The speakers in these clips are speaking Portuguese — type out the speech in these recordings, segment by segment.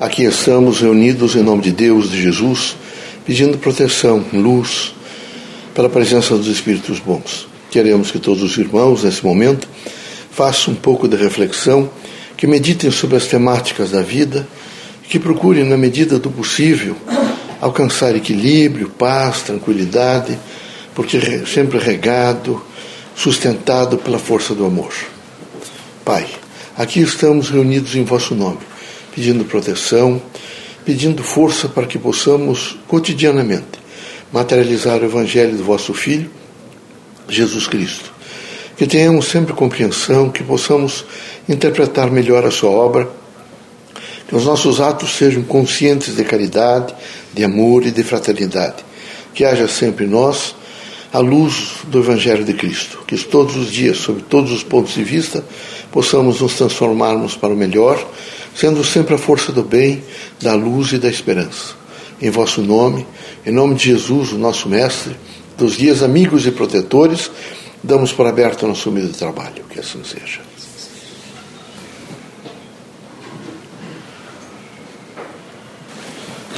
Aqui estamos reunidos em nome de Deus, de Jesus, pedindo proteção, luz, para a presença dos Espíritos bons. Queremos que todos os irmãos, nesse momento, façam um pouco de reflexão, que meditem sobre as temáticas da vida, que procurem, na medida do possível, alcançar equilíbrio, paz, tranquilidade, porque sempre regado, sustentado pela força do amor. Pai, aqui estamos reunidos em vosso nome, pedindo proteção, pedindo força para que possamos cotidianamente materializar o Evangelho do vosso Filho, Jesus Cristo. Que tenhamos sempre compreensão, que possamos interpretar melhor a sua obra, que os nossos atos sejam conscientes de caridade, de amor e de fraternidade. Que haja sempre em nós a luz do Evangelho de Cristo, que todos os dias, sob todos os pontos de vista, possamos nos transformarmos para o melhor, sendo sempre a força do bem, da luz e da esperança. Em vosso nome, em nome de Jesus, o nosso Mestre, dos dias amigos e protetores, damos por aberto o nosso de trabalho. Que assim seja.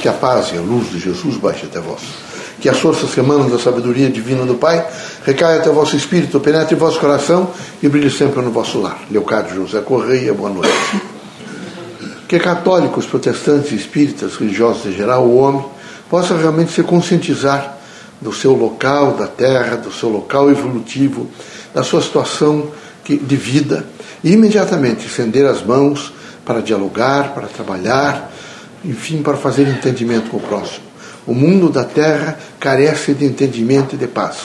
Que a paz e a luz de Jesus baixe até vós. Que as forças que emanam da sabedoria divina do Pai recaia até o vosso espírito, penetre em vosso coração e brilhe sempre no vosso lar. Leocádio José Correia, boa noite. Que católicos, protestantes, espíritas, religiosos em geral, o homem, possa realmente se conscientizar do seu local, da terra, do seu local evolutivo, da sua situação de vida, e imediatamente estender as mãos para dialogar, para trabalhar, enfim, para fazer entendimento com o próximo. O mundo da terra carece de entendimento e de paz.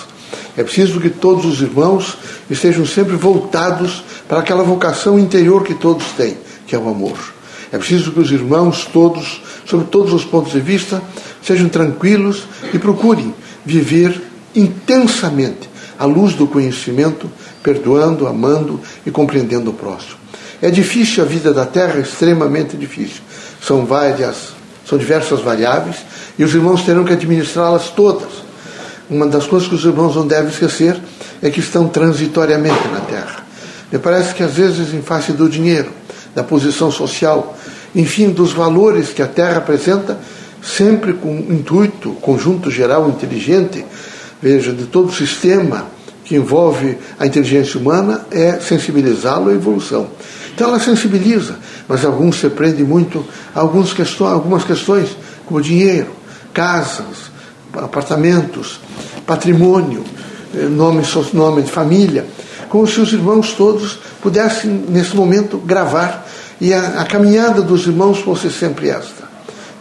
É preciso que todos os irmãos estejam sempre voltados para aquela vocação interior que todos têm, que é o amor. É preciso que os irmãos todos, sob todos os pontos de vista, sejam tranquilos e procurem viver intensamente à luz do conhecimento, perdoando, amando e compreendendo o próximo. É difícil a vida da Terra, extremamente difícil. São várias, são diversas variáveis e os irmãos terão que administrá-las todas. Uma das coisas que os irmãos não devem esquecer é que estão transitoriamente na Terra. Me parece que às vezes em face do dinheiro, da posição social, enfim, dos valores que a Terra apresenta, sempre com intuito, conjunto geral inteligente, veja, de todo o sistema que envolve a inteligência humana, é sensibilizá-lo à evolução. Então ela sensibiliza, mas alguns se prendem muito a algumas questões, algumas questões como dinheiro, casas, apartamentos, patrimônio, nome, nome de família, como se os irmãos todos pudessem, nesse momento, gravar e a, a caminhada dos irmãos fosse sempre esta.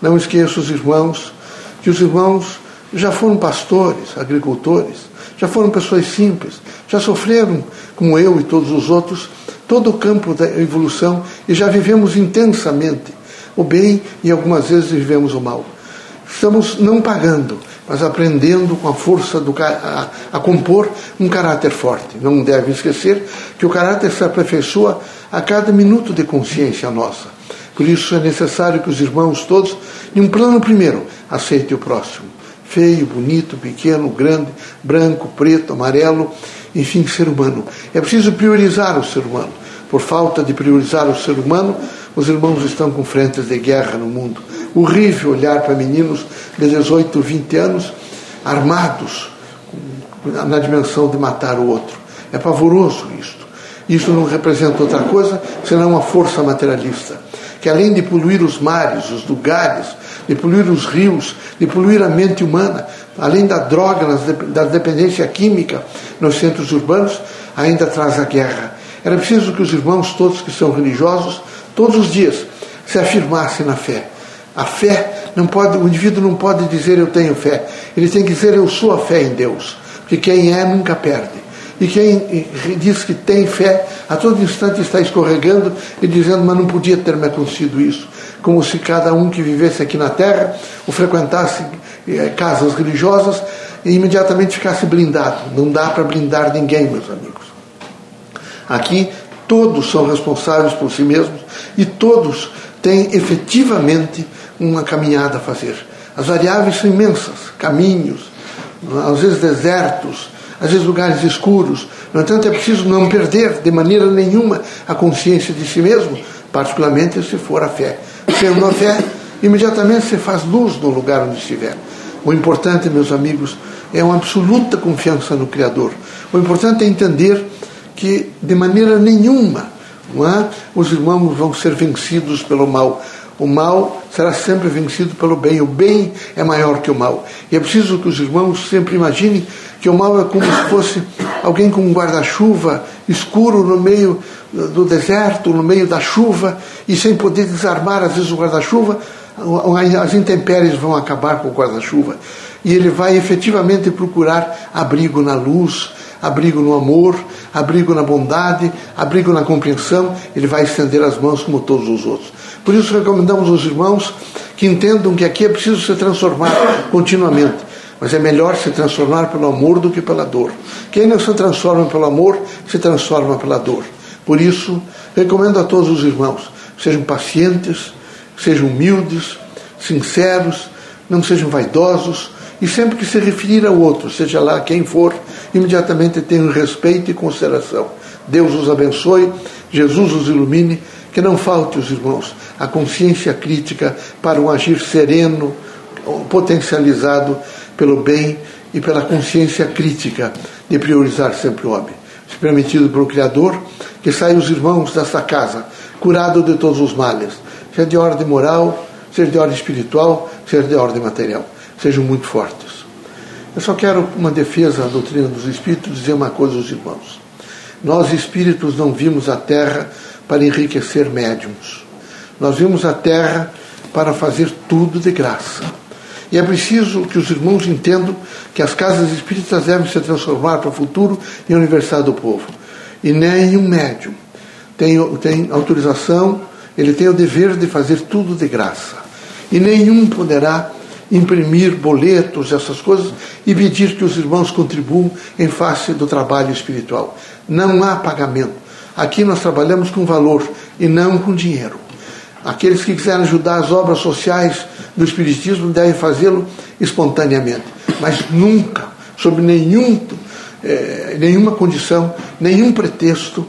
Não esqueça os irmãos, que os irmãos já foram pastores, agricultores, já foram pessoas simples, já sofreram, como eu e todos os outros, todo o campo da evolução e já vivemos intensamente o bem e algumas vezes vivemos o mal. Estamos não pagando, mas aprendendo com a força do, a, a compor um caráter forte. Não deve esquecer que o caráter se aperfeiçoa a cada minuto de consciência nossa. Por isso é necessário que os irmãos todos, em um plano primeiro, aceitem o próximo. Feio, bonito, pequeno, grande, branco, preto, amarelo, enfim, ser humano. É preciso priorizar o ser humano. Por falta de priorizar o ser humano, os irmãos estão com frentes de guerra no mundo. Horrível olhar para meninos de 18, 20 anos armados na dimensão de matar o outro. É pavoroso isto. Isso não representa outra coisa senão uma força materialista que além de poluir os mares, os lugares, de poluir os rios, de poluir a mente humana, além da droga, da dependência química nos centros urbanos, ainda traz a guerra. Era preciso que os irmãos, todos que são religiosos, todos os dias se afirmassem na fé. A fé não pode, o indivíduo não pode dizer eu tenho fé. Ele tem que dizer eu sou a fé em Deus. Porque quem é nunca perde. E quem diz que tem fé, a todo instante está escorregando e dizendo, mas não podia ter me acontecido isso. Como se cada um que vivesse aqui na terra ou frequentasse eh, casas religiosas e imediatamente ficasse blindado. Não dá para blindar ninguém, meus amigos. Aqui todos são responsáveis por si mesmos e todos têm efetivamente uma caminhada a fazer. As variáveis são imensas, caminhos, às vezes desertos, às vezes lugares escuros. No entanto, é preciso não perder de maneira nenhuma a consciência de si mesmo, particularmente se for a fé. tendo a fé, imediatamente você faz luz no lugar onde estiver. O importante, meus amigos, é uma absoluta confiança no Criador. O importante é entender que, de maneira nenhuma, é? os irmãos vão ser vencidos pelo mal. O mal será sempre vencido pelo bem. O bem é maior que o mal. E é preciso que os irmãos sempre imaginem que o mal é como se fosse alguém com um guarda-chuva escuro no meio do deserto, no meio da chuva, e sem poder desarmar, às vezes, o guarda-chuva, as intempéries vão acabar com o guarda-chuva. E ele vai efetivamente procurar abrigo na luz, abrigo no amor, abrigo na bondade, abrigo na compreensão, ele vai estender as mãos como todos os outros. Por isso recomendamos aos irmãos que entendam que aqui é preciso se transformar continuamente. Mas é melhor se transformar pelo amor do que pela dor. Quem não se transforma pelo amor, se transforma pela dor. Por isso, recomendo a todos os irmãos, sejam pacientes, sejam humildes, sinceros, não sejam vaidosos, e sempre que se referir ao outro, seja lá quem for, imediatamente tenham respeito e consideração. Deus os abençoe, Jesus os ilumine, que não falte os irmãos a consciência crítica para um agir sereno, potencializado pelo bem e pela consciência crítica de priorizar sempre o homem. Se permitido pelo Criador, que saiam os irmãos desta casa, curados de todos os males, seja de ordem moral, seja de ordem espiritual, seja de ordem material. Sejam muito fortes. Eu só quero, uma defesa da doutrina dos espíritos, dizer uma coisa aos irmãos. Nós, espíritos, não vimos a terra para enriquecer médiums. Nós vimos a terra para fazer tudo de graça. E é preciso que os irmãos entendam que as casas espíritas devem se transformar para o futuro em universidade do povo. E nenhum médium tem, tem autorização, ele tem o dever de fazer tudo de graça. E nenhum poderá imprimir boletos, essas coisas, e pedir que os irmãos contribuam em face do trabalho espiritual. Não há pagamento. Aqui nós trabalhamos com valor e não com dinheiro. Aqueles que quiserem ajudar as obras sociais do Espiritismo devem fazê-lo espontaneamente, mas nunca, sob nenhum, eh, nenhuma condição, nenhum pretexto,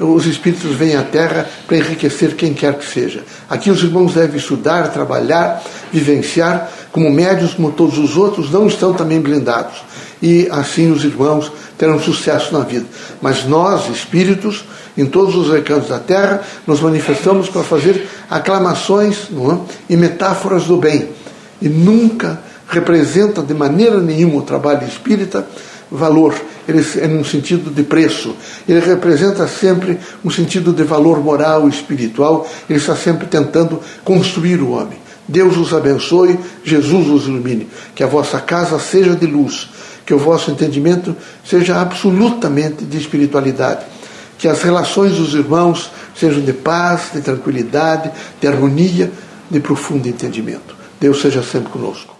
os espíritos vêm à Terra para enriquecer quem quer que seja. Aqui os irmãos devem estudar, trabalhar, vivenciar, como médios, como todos os outros, não estão também blindados. E assim os irmãos terão sucesso na vida. Mas nós, espíritos, em todos os recantos da terra, nos manifestamos para fazer aclamações é? e metáforas do bem. E nunca representa de maneira nenhuma o trabalho espírita valor, ele é num sentido de preço. Ele representa sempre um sentido de valor moral e espiritual. Ele está sempre tentando construir o homem. Deus os abençoe, Jesus os ilumine. Que a vossa casa seja de luz, que o vosso entendimento seja absolutamente de espiritualidade que as relações dos irmãos sejam de paz, de tranquilidade, de harmonia, de profundo entendimento. Deus seja sempre conosco.